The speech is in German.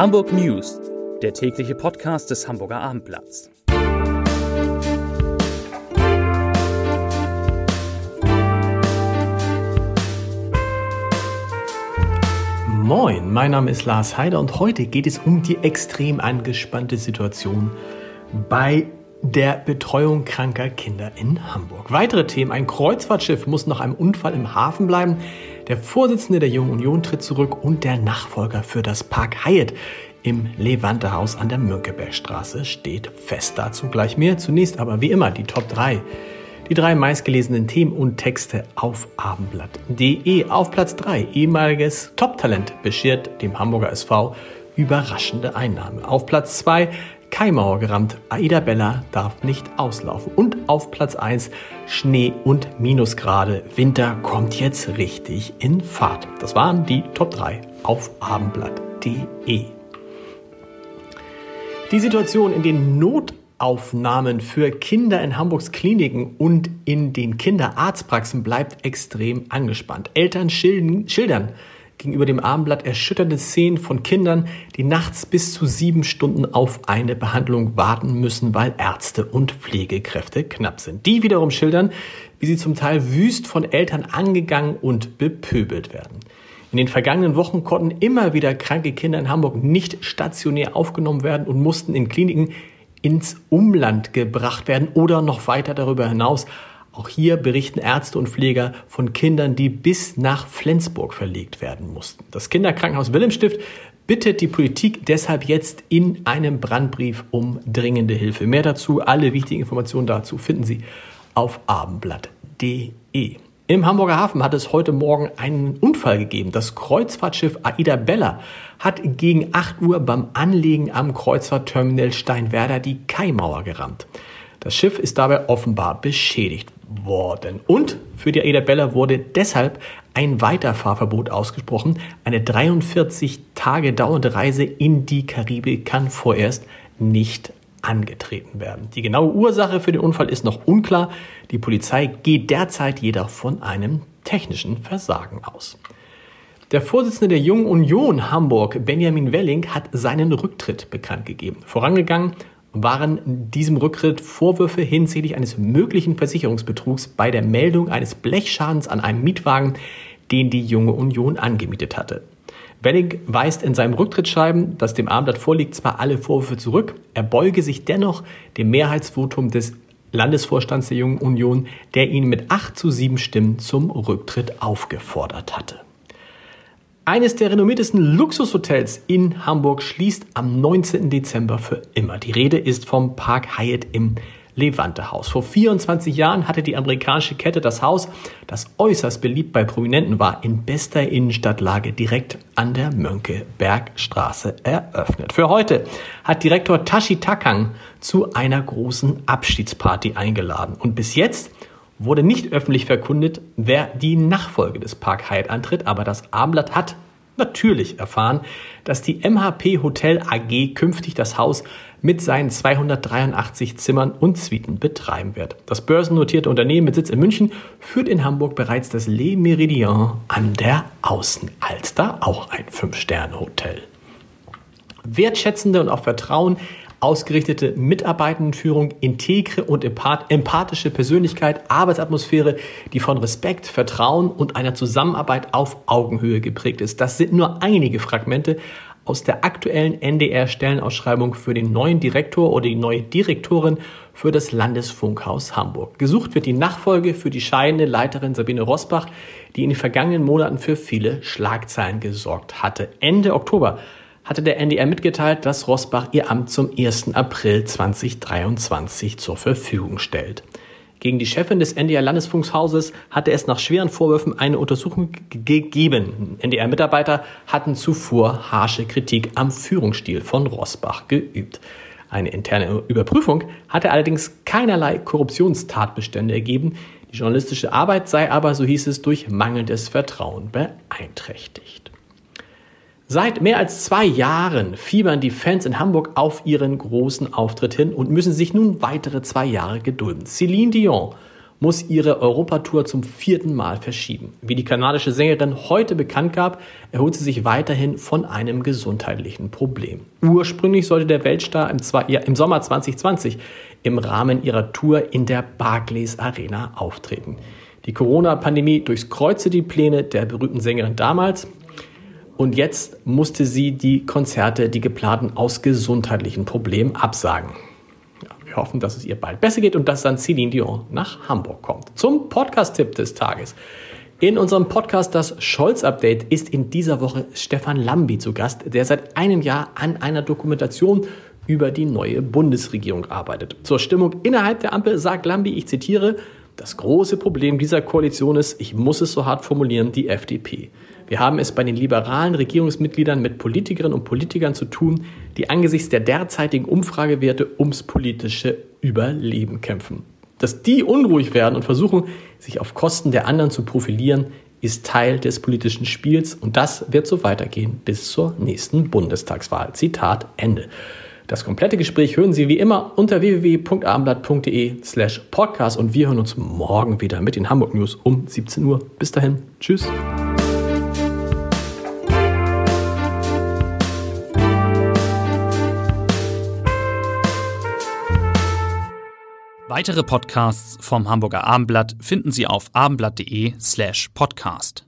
Hamburg News, der tägliche Podcast des Hamburger Abendblatts. Moin, mein Name ist Lars Heider und heute geht es um die extrem angespannte Situation bei der Betreuung kranker Kinder in Hamburg. Weitere Themen. Ein Kreuzfahrtschiff muss nach einem Unfall im Hafen bleiben. Der Vorsitzende der Jungen Union tritt zurück und der Nachfolger für das Park Hyatt im Levante Haus an der Mönckebergstraße steht fest. Dazu gleich mehr. Zunächst aber wie immer die Top 3. Die drei meistgelesenen Themen und Texte auf abendblatt.de. Auf Platz 3 ehemaliges Top-Talent beschert dem Hamburger SV überraschende Einnahme. Auf Platz 2 Kaimauer gerammt. Aida Bella darf nicht auslaufen. Und auf Platz 1 Schnee und Minusgrade. Winter kommt jetzt richtig in Fahrt. Das waren die Top 3 auf abendblatt.de. Die Situation in den Notaufnahmen für Kinder in Hamburgs Kliniken und in den Kinderarztpraxen bleibt extrem angespannt. Eltern schildern, gegenüber dem Abendblatt erschütternde Szenen von Kindern, die nachts bis zu sieben Stunden auf eine Behandlung warten müssen, weil Ärzte und Pflegekräfte knapp sind. Die wiederum schildern, wie sie zum Teil wüst von Eltern angegangen und bepöbelt werden. In den vergangenen Wochen konnten immer wieder kranke Kinder in Hamburg nicht stationär aufgenommen werden und mussten in Kliniken ins Umland gebracht werden oder noch weiter darüber hinaus auch hier berichten Ärzte und Pfleger von Kindern, die bis nach Flensburg verlegt werden mussten. Das Kinderkrankenhaus Wilhelmstift bittet die Politik deshalb jetzt in einem Brandbrief um dringende Hilfe. Mehr dazu, alle wichtigen Informationen dazu finden Sie auf abendblatt.de. Im Hamburger Hafen hat es heute Morgen einen Unfall gegeben. Das Kreuzfahrtschiff Aida Bella hat gegen 8 Uhr beim Anlegen am Kreuzfahrtterminal Steinwerder die Kaimauer gerammt. Das Schiff ist dabei offenbar beschädigt worden. Und für die Aida Bella wurde deshalb ein Weiterfahrverbot ausgesprochen. Eine 43 Tage dauernde Reise in die Karibik kann vorerst nicht angetreten werden. Die genaue Ursache für den Unfall ist noch unklar. Die Polizei geht derzeit jedoch von einem technischen Versagen aus. Der Vorsitzende der Jungen Union Hamburg, Benjamin Welling, hat seinen Rücktritt bekannt gegeben. Vorangegangen waren diesem Rücktritt Vorwürfe hinsichtlich eines möglichen Versicherungsbetrugs bei der Meldung eines Blechschadens an einem Mietwagen, den die Junge Union angemietet hatte. Welling weist in seinem Rücktrittsschreiben, das dem Abendblatt vorliegt, zwar alle Vorwürfe zurück, er beuge sich dennoch dem Mehrheitsvotum des Landesvorstands der Jungen Union, der ihn mit acht zu sieben Stimmen zum Rücktritt aufgefordert hatte. Eines der renommiertesten Luxushotels in Hamburg schließt am 19. Dezember für immer. Die Rede ist vom Park Hyatt im Levante Haus. Vor 24 Jahren hatte die amerikanische Kette das Haus, das äußerst beliebt bei Prominenten war, in bester Innenstadtlage direkt an der Mönckebergstraße eröffnet. Für heute hat Direktor Tashi Takang zu einer großen Abschiedsparty eingeladen. Und bis jetzt wurde nicht öffentlich verkundet, wer die Nachfolge des Park Hyatt antritt, aber das Abendblatt hat natürlich erfahren, dass die MHP Hotel AG künftig das Haus mit seinen 283 Zimmern und Suiten betreiben wird. Das börsennotierte Unternehmen mit Sitz in München führt in Hamburg bereits das Le Méridien an der Außenalster, auch ein Fünf-Sterne-Hotel. Wertschätzende und auf Vertrauen ausgerichtete Mitarbeitendenführung, integre und empathische Persönlichkeit, Arbeitsatmosphäre, die von Respekt, Vertrauen und einer Zusammenarbeit auf Augenhöhe geprägt ist. Das sind nur einige Fragmente aus der aktuellen NDR-Stellenausschreibung für den neuen Direktor oder die neue Direktorin für das Landesfunkhaus Hamburg. Gesucht wird die Nachfolge für die scheidende Leiterin Sabine Rosbach, die in den vergangenen Monaten für viele Schlagzeilen gesorgt hatte. Ende Oktober hatte der NDR mitgeteilt, dass Rosbach ihr Amt zum 1. April 2023 zur Verfügung stellt. Gegen die Chefin des NDR-Landesfunkshauses hatte es nach schweren Vorwürfen eine Untersuchung gegeben. NDR-Mitarbeiter hatten zuvor harsche Kritik am Führungsstil von Rosbach geübt. Eine interne Überprüfung hatte allerdings keinerlei Korruptionstatbestände ergeben. Die journalistische Arbeit sei aber, so hieß es, durch mangelndes Vertrauen beeinträchtigt. Seit mehr als zwei Jahren fiebern die Fans in Hamburg auf ihren großen Auftritt hin und müssen sich nun weitere zwei Jahre gedulden. Celine Dion muss ihre Europatour zum vierten Mal verschieben. Wie die kanadische Sängerin heute bekannt gab, erholt sie sich weiterhin von einem gesundheitlichen Problem. Ursprünglich sollte der Weltstar im, im Sommer 2020 im Rahmen ihrer Tour in der Barclays Arena auftreten. Die Corona-Pandemie durchkreuzte die Pläne der berühmten Sängerin damals und jetzt musste sie die Konzerte, die geplanten, aus gesundheitlichen Problemen absagen. Wir hoffen, dass es ihr bald besser geht und dass dann Celine Dion nach Hamburg kommt. Zum Podcast-Tipp des Tages. In unserem Podcast Das Scholz-Update ist in dieser Woche Stefan Lambi zu Gast, der seit einem Jahr an einer Dokumentation über die neue Bundesregierung arbeitet. Zur Stimmung innerhalb der Ampel sagt Lambi, ich zitiere, das große Problem dieser Koalition ist, ich muss es so hart formulieren, die FDP. Wir haben es bei den liberalen Regierungsmitgliedern mit Politikerinnen und Politikern zu tun, die angesichts der derzeitigen Umfragewerte ums politische Überleben kämpfen. Dass die unruhig werden und versuchen, sich auf Kosten der anderen zu profilieren, ist Teil des politischen Spiels und das wird so weitergehen bis zur nächsten Bundestagswahl. Zitat Ende. Das komplette Gespräch hören Sie wie immer unter www.abendblatt.de slash podcast und wir hören uns morgen wieder mit den Hamburg News um 17 Uhr. Bis dahin. Tschüss. Weitere Podcasts vom Hamburger Abendblatt finden Sie auf abendblatt.de slash podcast.